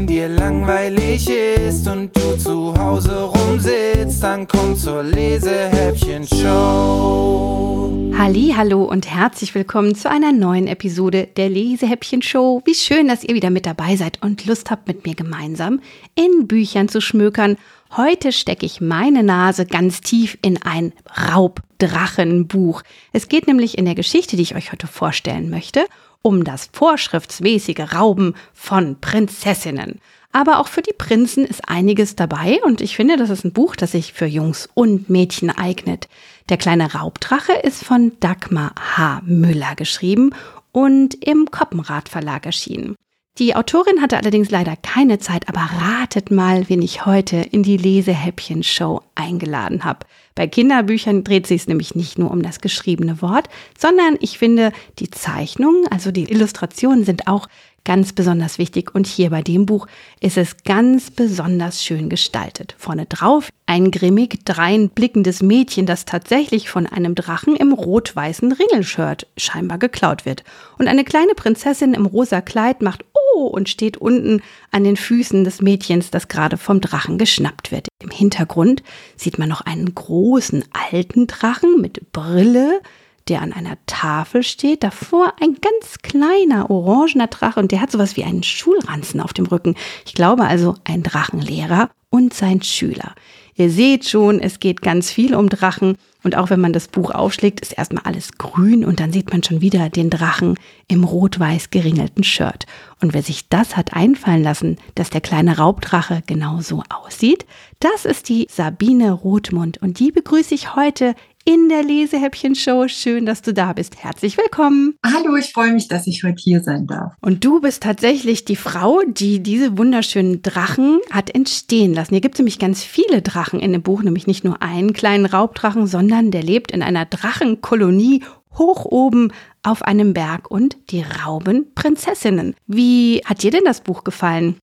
Wenn dir langweilig ist und du zu Hause rumsitzt, dann komm zur Lesehäppchen-Show. Halli, hallo und herzlich willkommen zu einer neuen Episode der Lesehäppchen-Show. Wie schön, dass ihr wieder mit dabei seid und Lust habt, mit mir gemeinsam in Büchern zu schmökern. Heute stecke ich meine Nase ganz tief in ein Raubdrachenbuch. Es geht nämlich in der Geschichte, die ich euch heute vorstellen möchte, um das vorschriftsmäßige Rauben von Prinzessinnen. Aber auch für die Prinzen ist einiges dabei und ich finde, das ist ein Buch, das sich für Jungs und Mädchen eignet. Der kleine Raubdrache ist von Dagmar H. Müller geschrieben und im Koppenrad Verlag erschienen. Die Autorin hatte allerdings leider keine Zeit, aber ratet mal, wen ich heute in die Lesehäppchen-Show eingeladen habe. Bei Kinderbüchern dreht sich es nämlich nicht nur um das geschriebene Wort, sondern ich finde, die Zeichnungen, also die Illustrationen sind auch ganz besonders wichtig. Und hier bei dem Buch ist es ganz besonders schön gestaltet. Vorne drauf ein grimmig dreinblickendes Mädchen, das tatsächlich von einem Drachen im rot-weißen Ringelshirt scheinbar geklaut wird. Und eine kleine Prinzessin im rosa Kleid macht Und steht unten an den Füßen des Mädchens, das gerade vom Drachen geschnappt wird. Im Hintergrund sieht man noch einen großen alten Drachen mit Brille, der an einer Tafel steht. Davor ein ganz kleiner orangener Drache und der hat sowas wie einen Schulranzen auf dem Rücken. Ich glaube also ein Drachenlehrer und sein Schüler. Ihr seht schon, es geht ganz viel um Drachen und auch wenn man das Buch aufschlägt, ist erstmal alles grün und dann sieht man schon wieder den Drachen im rot-weiß geringelten Shirt. Und wer sich das hat einfallen lassen, dass der kleine Raubdrache genau so aussieht, das ist die Sabine Rothmund und die begrüße ich heute in der Lesehäppchen-Show. Schön, dass du da bist. Herzlich willkommen. Hallo, ich freue mich, dass ich heute hier sein darf. Und du bist tatsächlich die Frau, die diese wunderschönen Drachen hat entstehen lassen. Hier gibt es nämlich ganz viele Drachen in dem Buch, nämlich nicht nur einen kleinen Raubdrachen, sondern der lebt in einer Drachenkolonie hoch oben auf einem Berg und die rauben Prinzessinnen. Wie hat dir denn das Buch gefallen?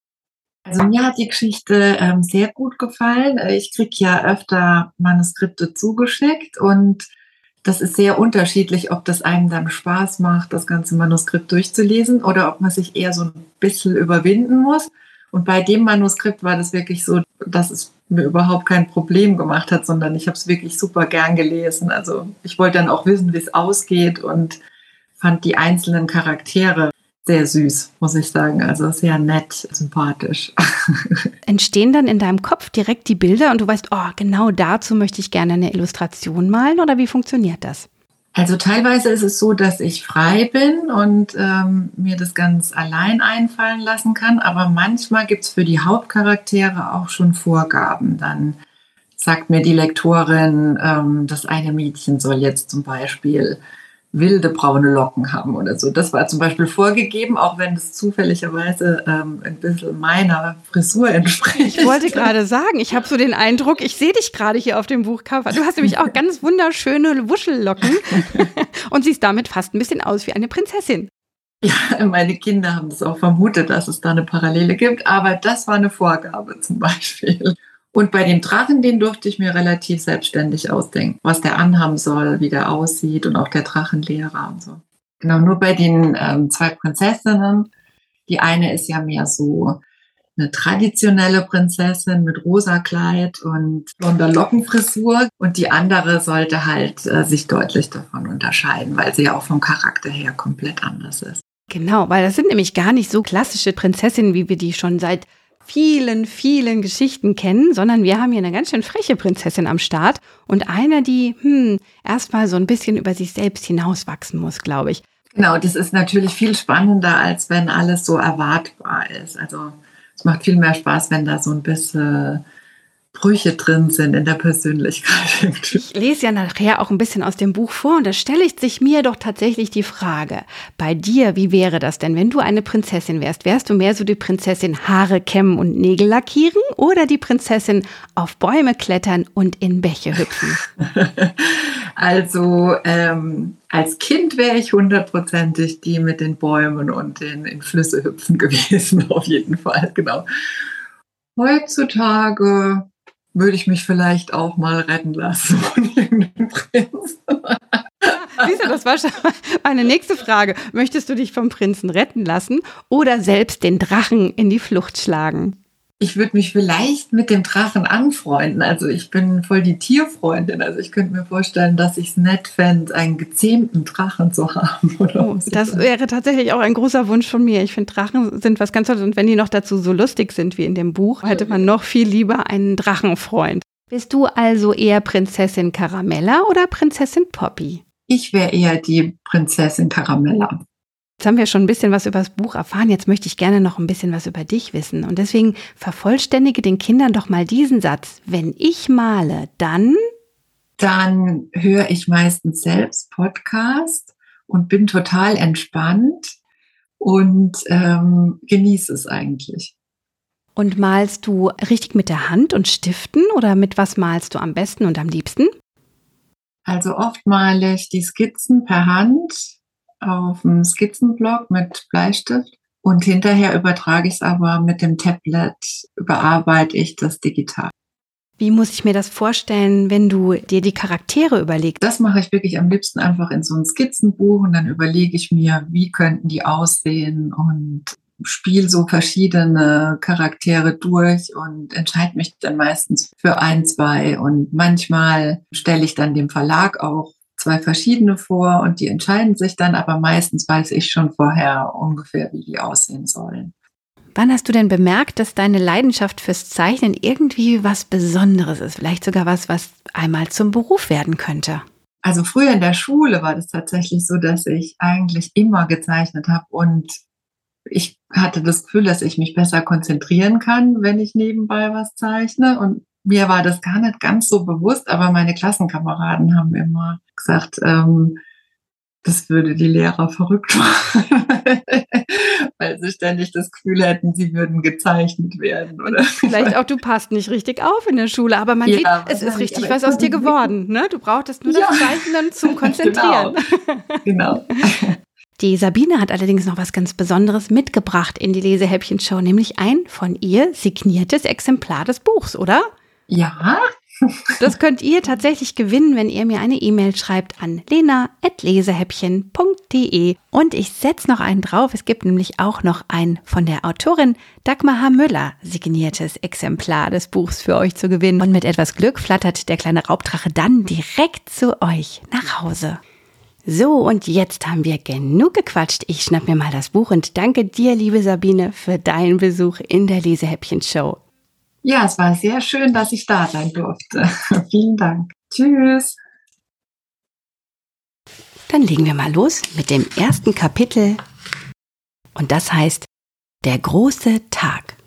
Also mir hat die Geschichte ähm, sehr gut gefallen. Äh, ich kriege ja öfter Manuskripte zugeschickt und das ist sehr unterschiedlich, ob das einem dann Spaß macht, das ganze Manuskript durchzulesen oder ob man sich eher so ein bisschen überwinden muss. Und bei dem Manuskript war das wirklich so, dass es mir überhaupt kein Problem gemacht hat, sondern ich habe es wirklich super gern gelesen. Also ich wollte dann auch wissen, wie es ausgeht und fand die einzelnen Charaktere sehr süß, muss ich sagen. Also sehr nett, sympathisch. Entstehen dann in deinem Kopf direkt die Bilder und du weißt, oh, genau dazu möchte ich gerne eine Illustration malen oder wie funktioniert das? Also teilweise ist es so, dass ich frei bin und ähm, mir das ganz allein einfallen lassen kann, aber manchmal gibt es für die Hauptcharaktere auch schon Vorgaben. Dann sagt mir die Lektorin, ähm, das eine Mädchen soll jetzt zum Beispiel wilde braune Locken haben oder so. Das war zum Beispiel vorgegeben, auch wenn es zufälligerweise ähm, ein bisschen meiner Frisur entspricht. Ich wollte gerade sagen, ich habe so den Eindruck, ich sehe dich gerade hier auf dem Buchcover. Du hast nämlich auch ganz wunderschöne Wuschellocken und siehst damit fast ein bisschen aus wie eine Prinzessin. Ja, meine Kinder haben das auch vermutet, dass es da eine Parallele gibt, aber das war eine Vorgabe zum Beispiel. Und bei dem Drachen, den durfte ich mir relativ selbstständig ausdenken, was der anhaben soll, wie der aussieht und auch der Drachenlehrer und so. Genau, nur bei den ähm, zwei Prinzessinnen. Die eine ist ja mehr so eine traditionelle Prinzessin mit rosa Kleid und blonder Lockenfrisur und die andere sollte halt äh, sich deutlich davon unterscheiden, weil sie ja auch vom Charakter her komplett anders ist. Genau, weil das sind nämlich gar nicht so klassische Prinzessinnen, wie wir die schon seit vielen, vielen Geschichten kennen, sondern wir haben hier eine ganz schön freche Prinzessin am Start und eine, die hm, erstmal so ein bisschen über sich selbst hinauswachsen muss, glaube ich. Genau, das ist natürlich viel spannender, als wenn alles so erwartbar ist. Also es macht viel mehr Spaß, wenn da so ein bisschen Brüche drin sind in der Persönlichkeit. Ich lese ja nachher auch ein bisschen aus dem Buch vor und da stelle ich sich mir doch tatsächlich die Frage, bei dir, wie wäre das denn, wenn du eine Prinzessin wärst? Wärst du mehr so die Prinzessin Haare kämmen und Nägel lackieren oder die Prinzessin auf Bäume klettern und in Bäche hüpfen? also ähm, als Kind wäre ich hundertprozentig die mit den Bäumen und den in Flüsse hüpfen gewesen, auf jeden Fall, genau. Heutzutage würde ich mich vielleicht auch mal retten lassen von irgendeinem Prinz. Siehst du, das war schon meine nächste Frage. Möchtest du dich vom Prinzen retten lassen oder selbst den Drachen in die Flucht schlagen? Ich würde mich vielleicht mit dem Drachen anfreunden. Also ich bin voll die Tierfreundin. Also ich könnte mir vorstellen, dass ich es nett fände, einen gezähmten Drachen zu haben. Oh, das wäre tatsächlich auch ein großer Wunsch von mir. Ich finde, Drachen sind was ganz Tolles. Und wenn die noch dazu so lustig sind wie in dem Buch, hätte man noch viel lieber einen Drachenfreund. Bist du also eher Prinzessin Caramella oder Prinzessin Poppy? Ich wäre eher die Prinzessin Caramella. Jetzt haben wir schon ein bisschen was über das Buch erfahren. Jetzt möchte ich gerne noch ein bisschen was über dich wissen. Und deswegen vervollständige den Kindern doch mal diesen Satz. Wenn ich male, dann? Dann höre ich meistens selbst Podcast und bin total entspannt und ähm, genieße es eigentlich. Und malst du richtig mit der Hand und Stiften oder mit was malst du am besten und am liebsten? Also oft male ich die Skizzen per Hand auf dem Skizzenblock mit Bleistift und hinterher übertrage ich es aber mit dem Tablet, überarbeite ich das digital. Wie muss ich mir das vorstellen, wenn du dir die Charaktere überlegst? Das mache ich wirklich am liebsten einfach in so ein Skizzenbuch und dann überlege ich mir, wie könnten die aussehen und spiele so verschiedene Charaktere durch und entscheide mich dann meistens für ein, zwei und manchmal stelle ich dann dem Verlag auch zwei verschiedene vor und die entscheiden sich dann, aber meistens weiß ich schon vorher ungefähr, wie die aussehen sollen. Wann hast du denn bemerkt, dass deine Leidenschaft fürs Zeichnen irgendwie was Besonderes ist? Vielleicht sogar was, was einmal zum Beruf werden könnte? Also früher in der Schule war das tatsächlich so, dass ich eigentlich immer gezeichnet habe und ich hatte das Gefühl, dass ich mich besser konzentrieren kann, wenn ich nebenbei was zeichne. Und mir war das gar nicht ganz so bewusst, aber meine Klassenkameraden haben immer gesagt, ähm, das würde die Lehrer verrückt machen, weil sie ständig das Gefühl hätten, sie würden gezeichnet werden. Oder Vielleicht auch, du passt nicht richtig auf in der Schule, aber man ja, sieht, es ist richtig was aus dir geworden. Ne? Du brauchtest nur ja. das Zeichnen zum Konzentrieren. Genau. genau. Die Sabine hat allerdings noch was ganz Besonderes mitgebracht in die Lesehäppchen-Show, nämlich ein von ihr signiertes Exemplar des Buchs, oder? Ja. Das könnt ihr tatsächlich gewinnen, wenn ihr mir eine E-Mail schreibt an lena.lesehäppchen.de. Und ich setze noch einen drauf. Es gibt nämlich auch noch ein von der Autorin Dagmar H. Müller signiertes Exemplar des Buchs für euch zu gewinnen. Und mit etwas Glück flattert der kleine Raubdrache dann direkt zu euch nach Hause. So, und jetzt haben wir genug gequatscht. Ich schnapp mir mal das Buch und danke dir, liebe Sabine, für deinen Besuch in der Lesehäppchen-Show. Ja, es war sehr schön, dass ich da sein durfte. Vielen Dank. Tschüss. Dann legen wir mal los mit dem ersten Kapitel. Und das heißt Der große Tag.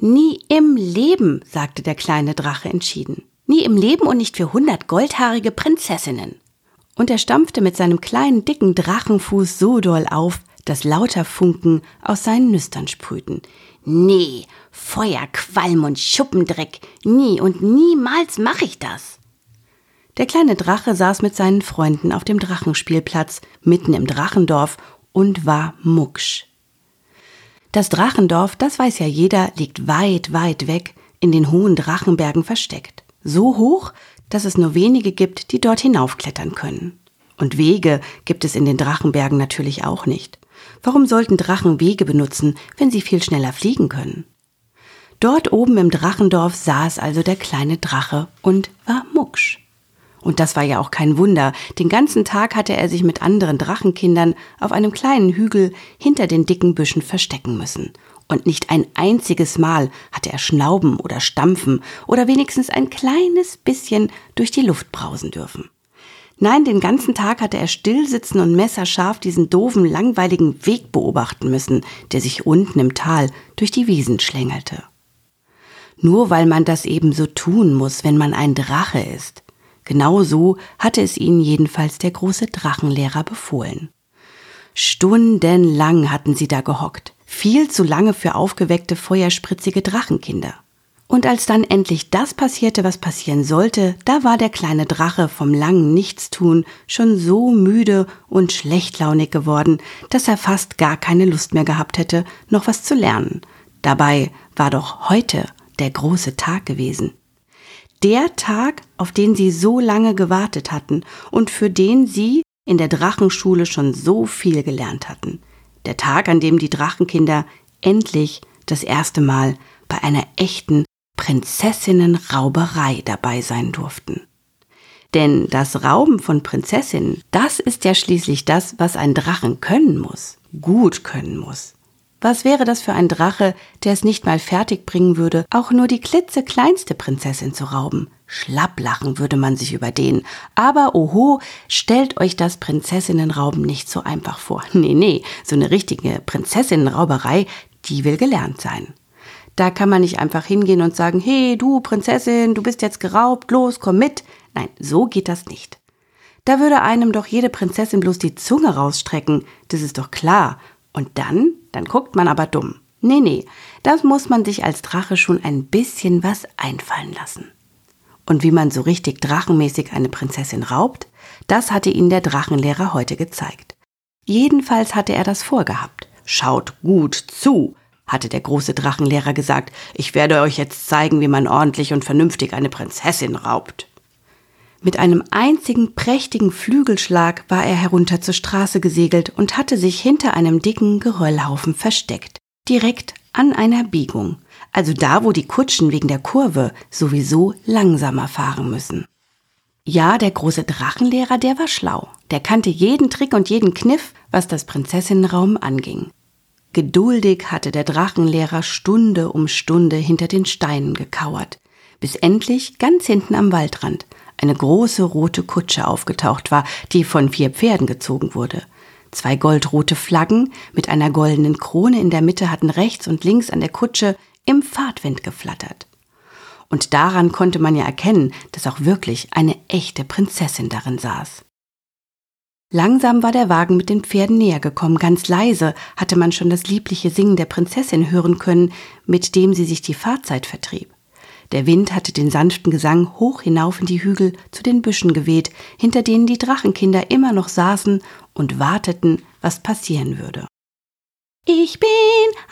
Nie im Leben, sagte der kleine Drache entschieden. Nie im Leben und nicht für hundert goldhaarige Prinzessinnen und er stampfte mit seinem kleinen dicken Drachenfuß so doll auf, dass lauter Funken aus seinen Nüstern sprühten. Nee, Feuer, Qualm und Schuppendreck, nie und niemals mach ich das. Der kleine Drache saß mit seinen Freunden auf dem Drachenspielplatz mitten im Drachendorf und war mucksch. Das Drachendorf, das weiß ja jeder, liegt weit, weit weg, in den hohen Drachenbergen versteckt. So hoch, dass es nur wenige gibt, die dort hinaufklettern können. Und Wege gibt es in den Drachenbergen natürlich auch nicht. Warum sollten Drachen Wege benutzen, wenn sie viel schneller fliegen können? Dort oben im Drachendorf saß also der kleine Drache und war mucksch. Und das war ja auch kein Wunder. Den ganzen Tag hatte er sich mit anderen Drachenkindern auf einem kleinen Hügel hinter den dicken Büschen verstecken müssen und nicht ein einziges Mal hatte er schnauben oder stampfen oder wenigstens ein kleines bisschen durch die Luft brausen dürfen. Nein, den ganzen Tag hatte er still sitzen und messerscharf diesen doofen, langweiligen Weg beobachten müssen, der sich unten im Tal durch die Wiesen schlängelte. Nur weil man das eben so tun muss, wenn man ein Drache ist. Genau so hatte es ihnen jedenfalls der große Drachenlehrer befohlen. Stundenlang hatten sie da gehockt, viel zu lange für aufgeweckte, feuerspritzige Drachenkinder. Und als dann endlich das passierte, was passieren sollte, da war der kleine Drache vom langen Nichtstun schon so müde und schlechtlaunig geworden, dass er fast gar keine Lust mehr gehabt hätte, noch was zu lernen. Dabei war doch heute der große Tag gewesen. Der Tag, auf den sie so lange gewartet hatten und für den sie in der Drachenschule schon so viel gelernt hatten. Der Tag, an dem die Drachenkinder endlich das erste Mal bei einer echten Prinzessinnenrauberei dabei sein durften. Denn das Rauben von Prinzessinnen, das ist ja schließlich das, was ein Drachen können muss, gut können muss. Was wäre das für ein Drache, der es nicht mal fertig bringen würde, auch nur die klitzekleinste Prinzessin zu rauben? Schlapplachen würde man sich über den. Aber oho, stellt euch das Prinzessinnenrauben nicht so einfach vor. Nee, nee, so eine richtige Prinzessinnenrauberei, die will gelernt sein. Da kann man nicht einfach hingehen und sagen, hey, du Prinzessin, du bist jetzt geraubt, los, komm mit. Nein, so geht das nicht. Da würde einem doch jede Prinzessin bloß die Zunge rausstrecken, das ist doch klar. Und dann, dann guckt man aber dumm. Nee, nee, das muss man sich als Drache schon ein bisschen was einfallen lassen. Und wie man so richtig drachenmäßig eine Prinzessin raubt, das hatte ihnen der Drachenlehrer heute gezeigt. Jedenfalls hatte er das vorgehabt. Schaut gut zu, hatte der große Drachenlehrer gesagt. Ich werde euch jetzt zeigen, wie man ordentlich und vernünftig eine Prinzessin raubt. Mit einem einzigen prächtigen Flügelschlag war er herunter zur Straße gesegelt und hatte sich hinter einem dicken Geröllhaufen versteckt, direkt an einer Biegung, also da, wo die Kutschen wegen der Kurve sowieso langsamer fahren müssen. Ja, der große Drachenlehrer, der war schlau. Der kannte jeden Trick und jeden Kniff, was das Prinzessinnenraum anging. Geduldig hatte der Drachenlehrer Stunde um Stunde hinter den Steinen gekauert, bis endlich ganz hinten am Waldrand eine große rote Kutsche aufgetaucht war, die von vier Pferden gezogen wurde. Zwei goldrote Flaggen mit einer goldenen Krone in der Mitte hatten rechts und links an der Kutsche im Fahrtwind geflattert. Und daran konnte man ja erkennen, dass auch wirklich eine echte Prinzessin darin saß. Langsam war der Wagen mit den Pferden näher gekommen, ganz leise hatte man schon das liebliche Singen der Prinzessin hören können, mit dem sie sich die Fahrzeit vertrieb. Der Wind hatte den sanften Gesang hoch hinauf in die Hügel zu den Büschen geweht, hinter denen die Drachenkinder immer noch saßen und warteten, was passieren würde. Ich bin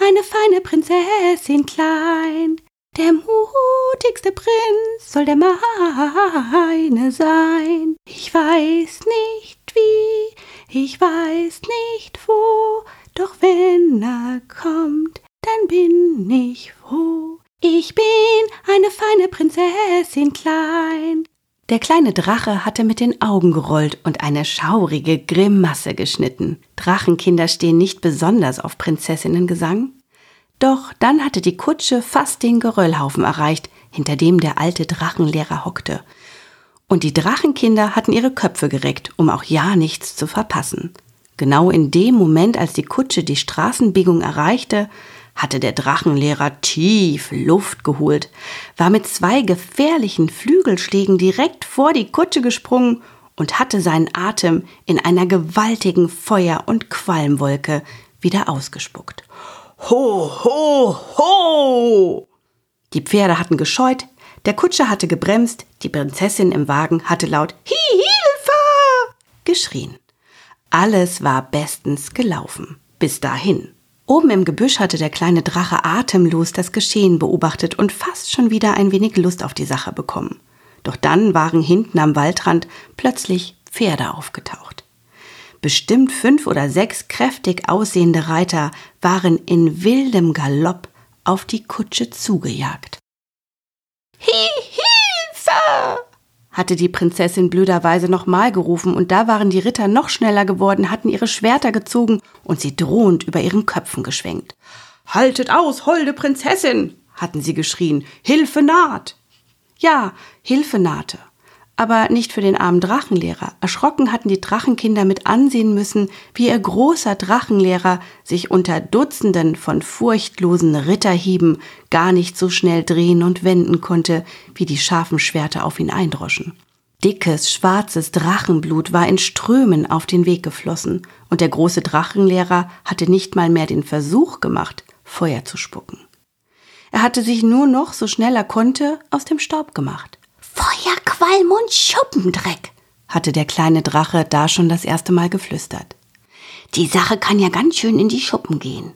eine feine Prinzessin klein, der mutigste Prinz soll der meine sein. Ich weiß nicht wie, ich weiß nicht wo, doch wenn er kommt, dann bin ich froh. Ich bin eine feine Prinzessin klein. Der kleine Drache hatte mit den Augen gerollt und eine schaurige Grimasse geschnitten. Drachenkinder stehen nicht besonders auf Prinzessinnengesang. Doch dann hatte die Kutsche fast den Geröllhaufen erreicht, hinter dem der alte Drachenlehrer hockte. Und die Drachenkinder hatten ihre Köpfe gereckt, um auch ja nichts zu verpassen. Genau in dem Moment, als die Kutsche die Straßenbiegung erreichte, hatte der Drachenlehrer tief Luft geholt, war mit zwei gefährlichen Flügelschlägen direkt vor die Kutsche gesprungen und hatte seinen Atem in einer gewaltigen Feuer- und Qualmwolke wieder ausgespuckt. Ho, ho, ho! Die Pferde hatten gescheut, der Kutscher hatte gebremst, die Prinzessin im Wagen hatte laut Hi, Hilfe! geschrien. Alles war bestens gelaufen. Bis dahin. Oben im Gebüsch hatte der kleine Drache atemlos das Geschehen beobachtet und fast schon wieder ein wenig Lust auf die Sache bekommen. Doch dann waren hinten am Waldrand plötzlich Pferde aufgetaucht. Bestimmt fünf oder sechs kräftig aussehende Reiter waren in wildem Galopp auf die Kutsche zugejagt. Hi, Hilfe! hatte die Prinzessin blöderweise nochmal gerufen, und da waren die Ritter noch schneller geworden, hatten ihre Schwerter gezogen und sie drohend über ihren Köpfen geschwenkt. Haltet aus, holde Prinzessin! hatten sie geschrien. Hilfe naht! Ja, Hilfe nahte aber nicht für den armen Drachenlehrer. Erschrocken hatten die Drachenkinder mit ansehen müssen, wie ihr großer Drachenlehrer sich unter Dutzenden von furchtlosen Ritterhieben gar nicht so schnell drehen und wenden konnte, wie die scharfen Schwerter auf ihn eindroschen. Dickes, schwarzes Drachenblut war in Strömen auf den Weg geflossen, und der große Drachenlehrer hatte nicht mal mehr den Versuch gemacht, Feuer zu spucken. Er hatte sich nur noch, so schnell er konnte, aus dem Staub gemacht. Feuerqualm und Schuppendreck, hatte der kleine Drache da schon das erste Mal geflüstert. Die Sache kann ja ganz schön in die Schuppen gehen.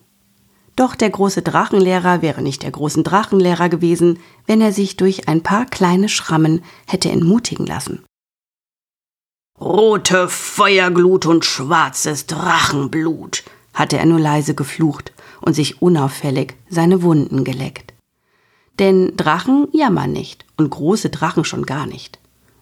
Doch der große Drachenlehrer wäre nicht der großen Drachenlehrer gewesen, wenn er sich durch ein paar kleine Schrammen hätte entmutigen lassen. Rote Feuerglut und schwarzes Drachenblut, hatte er nur leise geflucht und sich unauffällig seine Wunden geleckt. Denn Drachen jammern nicht und große Drachen schon gar nicht.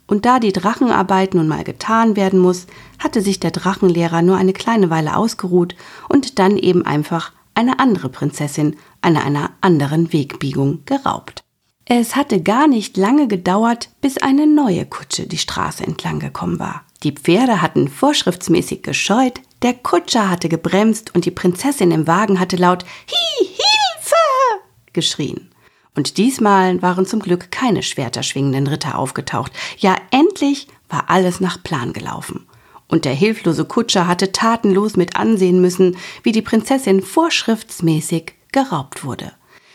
Und da die Drachenarbeit nun mal getan werden muss, hatte sich der Drachenlehrer nur eine kleine Weile ausgeruht und dann eben einfach eine andere Prinzessin an einer anderen Wegbiegung geraubt. Es hatte gar nicht lange gedauert, bis eine neue Kutsche die Straße entlang gekommen war. Die Pferde hatten vorschriftsmäßig gescheut, der Kutscher hatte gebremst und die Prinzessin im Wagen hatte laut Hi, Hilfe geschrien. Und diesmal waren zum Glück keine schwerterschwingenden Ritter aufgetaucht. Ja, endlich war alles nach Plan gelaufen. Und der hilflose Kutscher hatte tatenlos mit ansehen müssen, wie die Prinzessin vorschriftsmäßig geraubt wurde.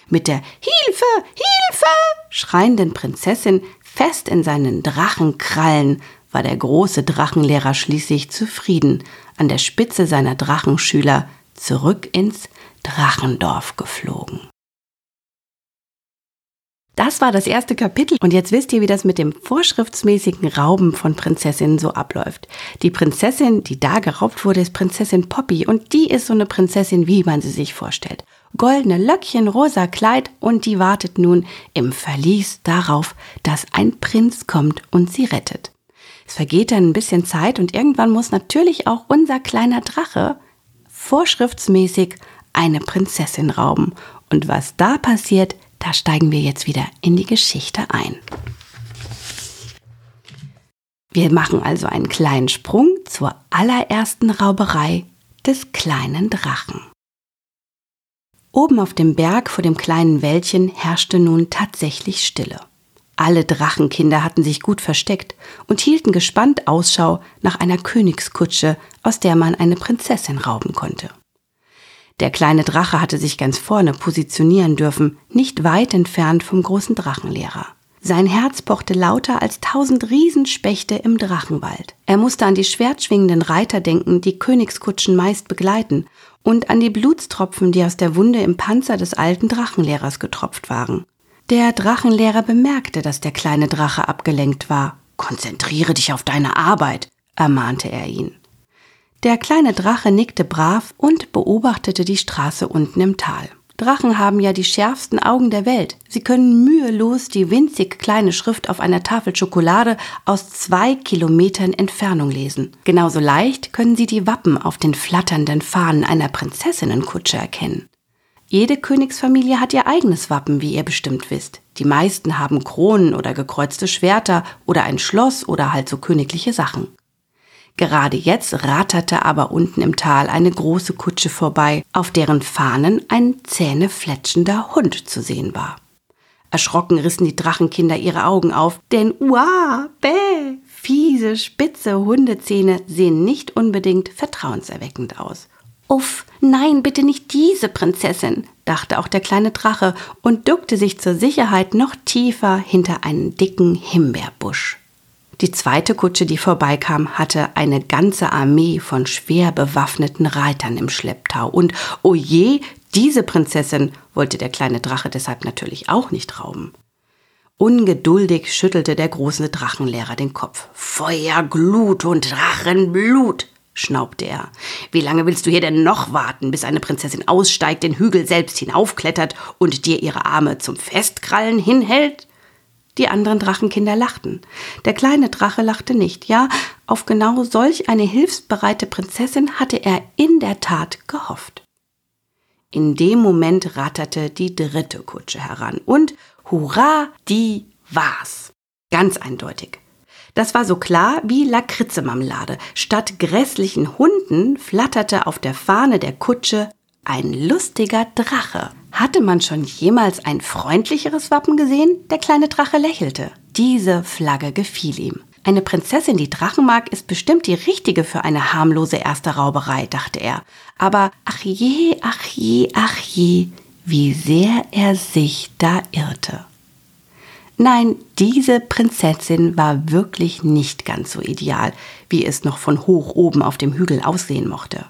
Mit der Hilfe, Hilfe schreienden Prinzessin fest in seinen Drachenkrallen war der große Drachenlehrer schließlich zufrieden, an der Spitze seiner Drachenschüler zurück ins Drachendorf geflogen. Das war das erste Kapitel und jetzt wisst ihr, wie das mit dem vorschriftsmäßigen Rauben von Prinzessinnen so abläuft. Die Prinzessin, die da geraubt wurde, ist Prinzessin Poppy und die ist so eine Prinzessin, wie man sie sich vorstellt. Goldene Löckchen, rosa Kleid und die wartet nun im Verlies darauf, dass ein Prinz kommt und sie rettet. Es vergeht dann ein bisschen Zeit und irgendwann muss natürlich auch unser kleiner Drache vorschriftsmäßig eine Prinzessin rauben. Und was da passiert, da steigen wir jetzt wieder in die Geschichte ein. Wir machen also einen kleinen Sprung zur allerersten Rauberei des kleinen Drachen. Oben auf dem Berg vor dem kleinen Wäldchen herrschte nun tatsächlich Stille. Alle Drachenkinder hatten sich gut versteckt und hielten gespannt Ausschau nach einer Königskutsche, aus der man eine Prinzessin rauben konnte. Der kleine Drache hatte sich ganz vorne positionieren dürfen, nicht weit entfernt vom großen Drachenlehrer. Sein Herz pochte lauter als tausend Riesenspechte im Drachenwald. Er musste an die schwertschwingenden Reiter denken, die Königskutschen meist begleiten, und an die Blutstropfen, die aus der Wunde im Panzer des alten Drachenlehrers getropft waren. Der Drachenlehrer bemerkte, dass der kleine Drache abgelenkt war. Konzentriere dich auf deine Arbeit, ermahnte er ihn. Der kleine Drache nickte brav und beobachtete die Straße unten im Tal. Drachen haben ja die schärfsten Augen der Welt. Sie können mühelos die winzig kleine Schrift auf einer Tafel Schokolade aus zwei Kilometern Entfernung lesen. Genauso leicht können sie die Wappen auf den flatternden Fahnen einer Prinzessinnenkutsche erkennen. Jede Königsfamilie hat ihr eigenes Wappen, wie ihr bestimmt wisst. Die meisten haben Kronen oder gekreuzte Schwerter oder ein Schloss oder halt so königliche Sachen. Gerade jetzt ratterte aber unten im Tal eine große Kutsche vorbei, auf deren Fahnen ein zähnefletschender Hund zu sehen war. Erschrocken rissen die Drachenkinder ihre Augen auf, denn uah, bäh, fiese, spitze Hundezähne sehen nicht unbedingt vertrauenserweckend aus. Uff, nein, bitte nicht diese Prinzessin, dachte auch der kleine Drache und duckte sich zur Sicherheit noch tiefer hinter einen dicken Himbeerbusch. Die zweite Kutsche, die vorbeikam, hatte eine ganze Armee von schwer bewaffneten Reitern im Schlepptau. Und oh je, diese Prinzessin wollte der kleine Drache deshalb natürlich auch nicht rauben. Ungeduldig schüttelte der große Drachenlehrer den Kopf. Feuer, Glut und Drachenblut, schnaubte er. Wie lange willst du hier denn noch warten, bis eine Prinzessin aussteigt, den Hügel selbst hinaufklettert und dir ihre Arme zum Festkrallen hinhält? Die anderen Drachenkinder lachten. Der kleine Drache lachte nicht. Ja, auf genau solch eine hilfsbereite Prinzessin hatte er in der Tat gehofft. In dem Moment ratterte die dritte Kutsche heran und hurra, die war's. Ganz eindeutig. Das war so klar wie Lakritzemarmelade. Statt grässlichen Hunden flatterte auf der Fahne der Kutsche ein lustiger Drache. Hatte man schon jemals ein freundlicheres Wappen gesehen? Der kleine Drache lächelte. Diese Flagge gefiel ihm. Eine Prinzessin, die Drachen mag, ist bestimmt die richtige für eine harmlose erste Rauberei, dachte er. Aber ach je, ach je, ach je, wie sehr er sich da irrte. Nein, diese Prinzessin war wirklich nicht ganz so ideal, wie es noch von hoch oben auf dem Hügel aussehen mochte.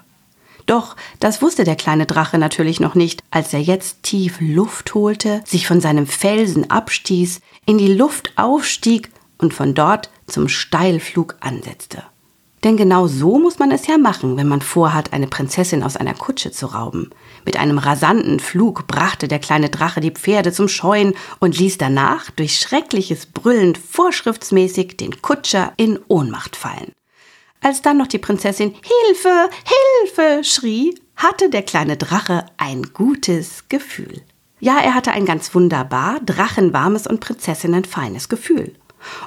Doch das wusste der kleine Drache natürlich noch nicht, als er jetzt tief Luft holte, sich von seinem Felsen abstieß, in die Luft aufstieg und von dort zum Steilflug ansetzte. Denn genau so muss man es ja machen, wenn man vorhat, eine Prinzessin aus einer Kutsche zu rauben. Mit einem rasanten Flug brachte der kleine Drache die Pferde zum Scheuen und ließ danach durch schreckliches Brüllen vorschriftsmäßig den Kutscher in Ohnmacht fallen. Als dann noch die Prinzessin Hilfe, Hilfe schrie, hatte der kleine Drache ein gutes Gefühl. Ja, er hatte ein ganz wunderbar drachenwarmes und prinzessinnenfeines Gefühl.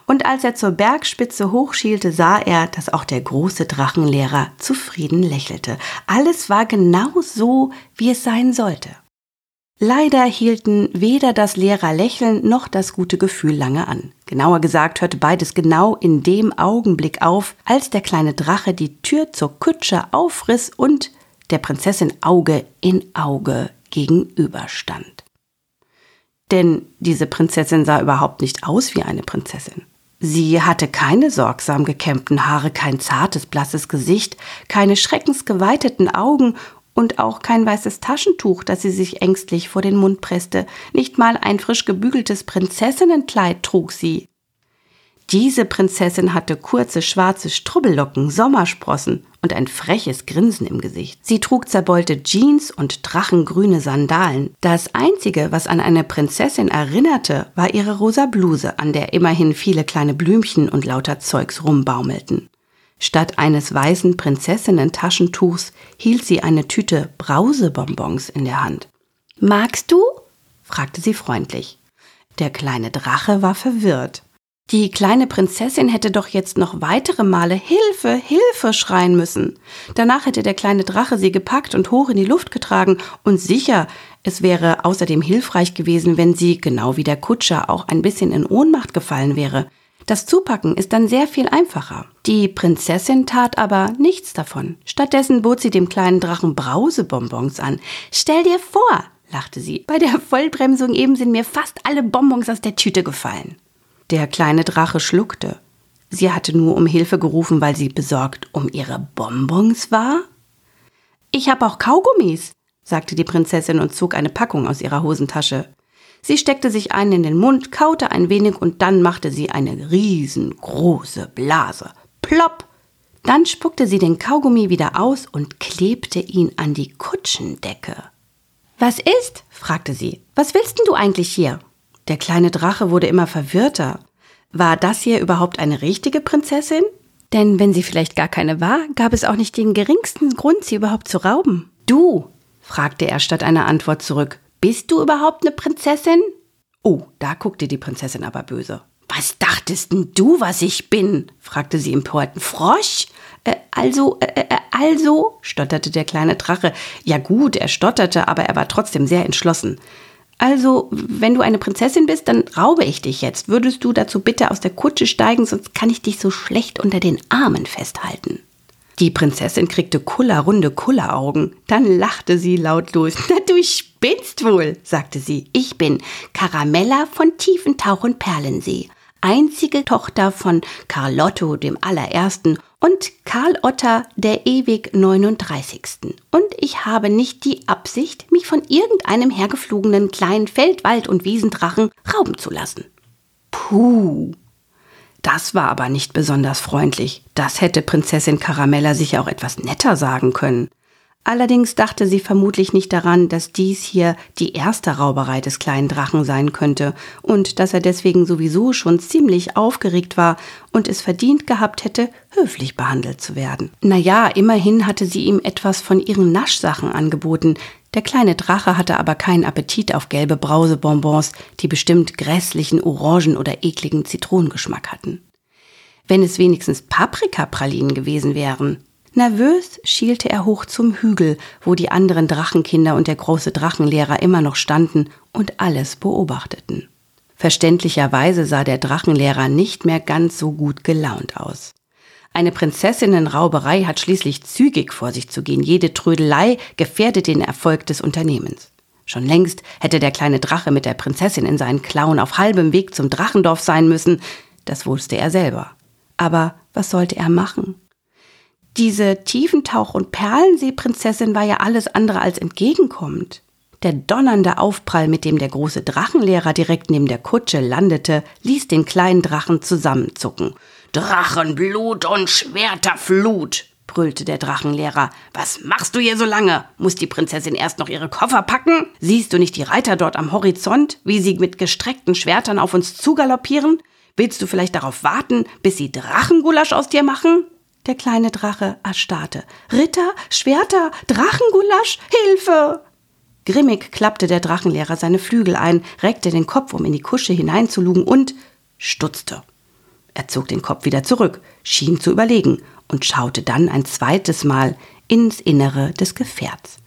Und als er zur Bergspitze hochschielte, sah er, dass auch der große Drachenlehrer zufrieden lächelte. Alles war genau so, wie es sein sollte. Leider hielten weder das Lehrerlächeln noch das gute Gefühl lange an. Genauer gesagt hörte beides genau in dem Augenblick auf, als der kleine Drache die Tür zur Kutsche aufriss und der Prinzessin Auge in Auge gegenüberstand. Denn diese Prinzessin sah überhaupt nicht aus wie eine Prinzessin. Sie hatte keine sorgsam gekämmten Haare, kein zartes, blasses Gesicht, keine schreckensgeweiteten Augen und auch kein weißes Taschentuch, das sie sich ängstlich vor den Mund presste. Nicht mal ein frisch gebügeltes Prinzessinnenkleid trug sie. Diese Prinzessin hatte kurze schwarze Strubbellocken, Sommersprossen und ein freches Grinsen im Gesicht. Sie trug zerbeulte Jeans und drachengrüne Sandalen. Das einzige, was an eine Prinzessin erinnerte, war ihre rosa Bluse, an der immerhin viele kleine Blümchen und lauter Zeugs rumbaumelten. Statt eines weißen Prinzessinnen-Taschentuchs hielt sie eine Tüte Brausebonbons in der Hand. Magst du? fragte sie freundlich. Der kleine Drache war verwirrt. Die kleine Prinzessin hätte doch jetzt noch weitere Male Hilfe, Hilfe schreien müssen. Danach hätte der kleine Drache sie gepackt und hoch in die Luft getragen, und sicher, es wäre außerdem hilfreich gewesen, wenn sie, genau wie der Kutscher, auch ein bisschen in Ohnmacht gefallen wäre. Das Zupacken ist dann sehr viel einfacher. Die Prinzessin tat aber nichts davon. Stattdessen bot sie dem kleinen Drachen Brausebonbons an. Stell dir vor, lachte sie, bei der Vollbremsung eben sind mir fast alle Bonbons aus der Tüte gefallen. Der kleine Drache schluckte. Sie hatte nur um Hilfe gerufen, weil sie besorgt um ihre Bonbons war? Ich habe auch Kaugummis, sagte die Prinzessin und zog eine Packung aus ihrer Hosentasche. Sie steckte sich einen in den Mund, kaute ein wenig und dann machte sie eine riesengroße Blase. Plopp! Dann spuckte sie den Kaugummi wieder aus und klebte ihn an die Kutschendecke. Was ist? fragte sie. Was willst denn du eigentlich hier? Der kleine Drache wurde immer verwirrter. War das hier überhaupt eine richtige Prinzessin? Denn wenn sie vielleicht gar keine war, gab es auch nicht den geringsten Grund, sie überhaupt zu rauben. Du, fragte er statt einer Antwort zurück, bist du überhaupt eine Prinzessin? Oh, da guckte die Prinzessin aber böse. Was dachtest denn du, was ich bin? fragte sie im Porten. Frosch? Äh, also, äh, äh, also, stotterte der kleine Drache. Ja gut, er stotterte, aber er war trotzdem sehr entschlossen. Also, wenn du eine Prinzessin bist, dann raube ich dich jetzt. Würdest du dazu bitte aus der Kutsche steigen, sonst kann ich dich so schlecht unter den Armen festhalten. Die Prinzessin kriegte kullerrunde Kulleraugen. Dann lachte sie lautlos. Na, du spinnst wohl, sagte sie. Ich bin Caramella von Tiefentauch und Perlensee, einzige Tochter von Carlotto dem Allerersten und Karl Otter der ewig 39. Und ich habe nicht die Absicht, mich von irgendeinem hergeflogenen kleinen Feldwald- und Wiesendrachen rauben zu lassen. Puh, das war aber nicht besonders freundlich. Das hätte Prinzessin Caramella sicher auch etwas netter sagen können. Allerdings dachte sie vermutlich nicht daran, dass dies hier die erste Rauberei des kleinen Drachen sein könnte und dass er deswegen sowieso schon ziemlich aufgeregt war und es verdient gehabt hätte, höflich behandelt zu werden. Naja, immerhin hatte sie ihm etwas von ihren Naschsachen angeboten, der kleine Drache hatte aber keinen Appetit auf gelbe Brausebonbons, die bestimmt grässlichen Orangen- oder ekligen Zitronengeschmack hatten. Wenn es wenigstens Paprikapralinen gewesen wären. Nervös schielte er hoch zum Hügel, wo die anderen Drachenkinder und der große Drachenlehrer immer noch standen und alles beobachteten. Verständlicherweise sah der Drachenlehrer nicht mehr ganz so gut gelaunt aus. Eine Prinzessinnenrauberei hat schließlich zügig vor sich zu gehen. Jede Trödelei gefährdet den Erfolg des Unternehmens. Schon längst hätte der kleine Drache mit der Prinzessin in seinen Klauen auf halbem Weg zum Drachendorf sein müssen. Das wusste er selber. Aber was sollte er machen? Diese Tiefentauch- und Perlenseeprinzessin war ja alles andere als entgegenkommend. Der donnernde Aufprall, mit dem der große Drachenlehrer direkt neben der Kutsche landete, ließ den kleinen Drachen zusammenzucken. Drachenblut und Schwerterflut, brüllte der Drachenlehrer. Was machst du hier so lange? Muss die Prinzessin erst noch ihre Koffer packen? Siehst du nicht die Reiter dort am Horizont, wie sie mit gestreckten Schwertern auf uns zugaloppieren? Willst du vielleicht darauf warten, bis sie Drachengulasch aus dir machen? Der kleine Drache erstarrte. Ritter, Schwerter, Drachengulasch, Hilfe! Grimmig klappte der Drachenlehrer seine Flügel ein, reckte den Kopf, um in die Kusche hineinzulugen und stutzte. Er zog den Kopf wieder zurück, schien zu überlegen und schaute dann ein zweites Mal ins Innere des Gefährts.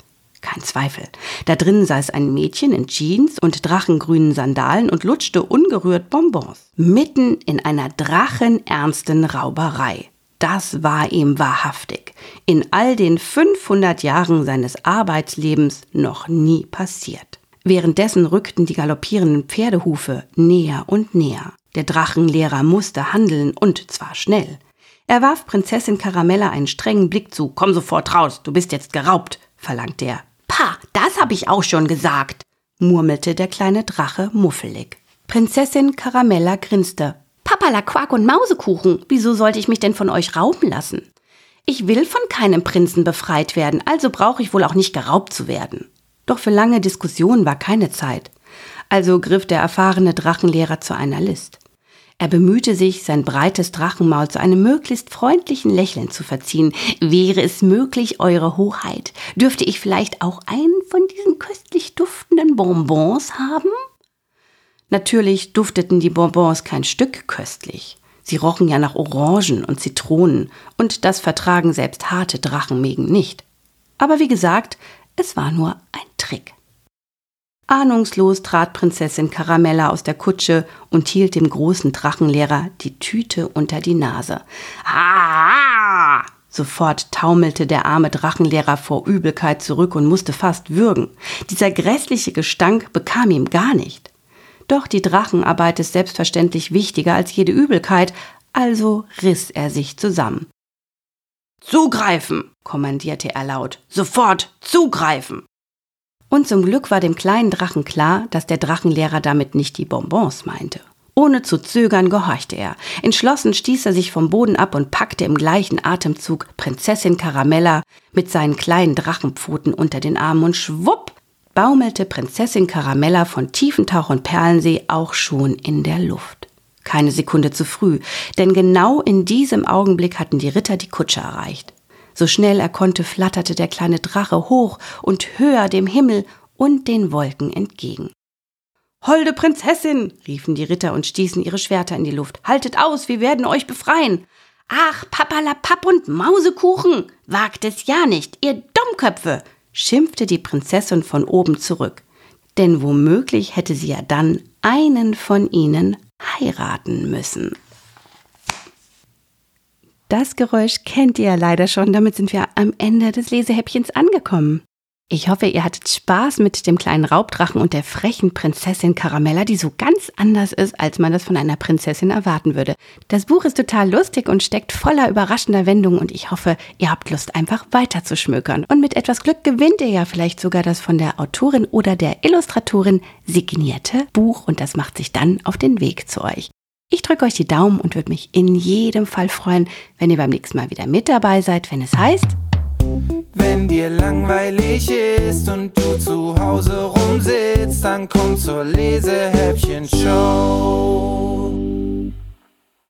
Kein Zweifel. Da drin saß ein Mädchen in Jeans und drachengrünen Sandalen und lutschte ungerührt Bonbons. Mitten in einer drachenernsten Rauberei. Das war ihm wahrhaftig in all den 500 Jahren seines Arbeitslebens noch nie passiert. Währenddessen rückten die galoppierenden Pferdehufe näher und näher. Der Drachenlehrer musste handeln und zwar schnell. Er warf Prinzessin Karamella einen strengen Blick zu. Komm sofort raus, du bist jetzt geraubt, verlangte er. Pah, das hab ich auch schon gesagt, murmelte der kleine Drache muffelig. Prinzessin Karamella grinste. Papala Quark und Mausekuchen, wieso sollte ich mich denn von euch rauben lassen? Ich will von keinem Prinzen befreit werden, also brauche ich wohl auch nicht geraubt zu werden. Doch für lange Diskussionen war keine Zeit. Also griff der erfahrene Drachenlehrer zu einer List. Er bemühte sich, sein breites Drachenmaul zu einem möglichst freundlichen Lächeln zu verziehen. Wäre es möglich, Eure Hoheit, dürfte ich vielleicht auch einen von diesen köstlich duftenden Bonbons haben? Natürlich dufteten die Bonbons kein Stück köstlich. Sie rochen ja nach Orangen und Zitronen, und das vertragen selbst harte Drachenmägen nicht. Aber wie gesagt, es war nur ein Trick. Ahnungslos trat Prinzessin Karamella aus der Kutsche und hielt dem großen Drachenlehrer die Tüte unter die Nase. Ah! Sofort taumelte der arme Drachenlehrer vor Übelkeit zurück und musste fast würgen. Dieser grässliche Gestank bekam ihm gar nicht. Doch die Drachenarbeit ist selbstverständlich wichtiger als jede Übelkeit, also riss er sich zusammen. Zugreifen, kommandierte er laut. Sofort zugreifen. Und zum Glück war dem kleinen Drachen klar, dass der Drachenlehrer damit nicht die Bonbons meinte. Ohne zu zögern gehorchte er. Entschlossen stieß er sich vom Boden ab und packte im gleichen Atemzug Prinzessin Karamella mit seinen kleinen Drachenpfoten unter den Armen und schwupp baumelte Prinzessin Karamella von Tiefentauch und Perlensee auch schon in der Luft. Keine Sekunde zu früh, denn genau in diesem Augenblick hatten die Ritter die Kutsche erreicht. So schnell er konnte, flatterte der kleine Drache hoch und höher dem Himmel und den Wolken entgegen. Holde Prinzessin, riefen die Ritter und stießen ihre Schwerter in die Luft. Haltet aus, wir werden euch befreien. Ach, Papalapap und Mausekuchen, wagt es ja nicht, ihr Dummköpfe, schimpfte die Prinzessin von oben zurück. Denn womöglich hätte sie ja dann einen von ihnen heiraten müssen. Das Geräusch kennt ihr ja leider schon, damit sind wir am Ende des Lesehäppchens angekommen. Ich hoffe, ihr hattet Spaß mit dem kleinen Raubdrachen und der frechen Prinzessin Caramella, die so ganz anders ist, als man das von einer Prinzessin erwarten würde. Das Buch ist total lustig und steckt voller überraschender Wendungen und ich hoffe, ihr habt Lust, einfach weiter zu schmökern. Und mit etwas Glück gewinnt ihr ja vielleicht sogar das von der Autorin oder der Illustratorin signierte Buch und das macht sich dann auf den Weg zu euch. Ich drücke euch die Daumen und würde mich in jedem Fall freuen, wenn ihr beim nächsten Mal wieder mit dabei seid, wenn es heißt wenn dir langweilig ist und du zu Hause rumsitzt, dann komm zur Lesehäppchen-Show.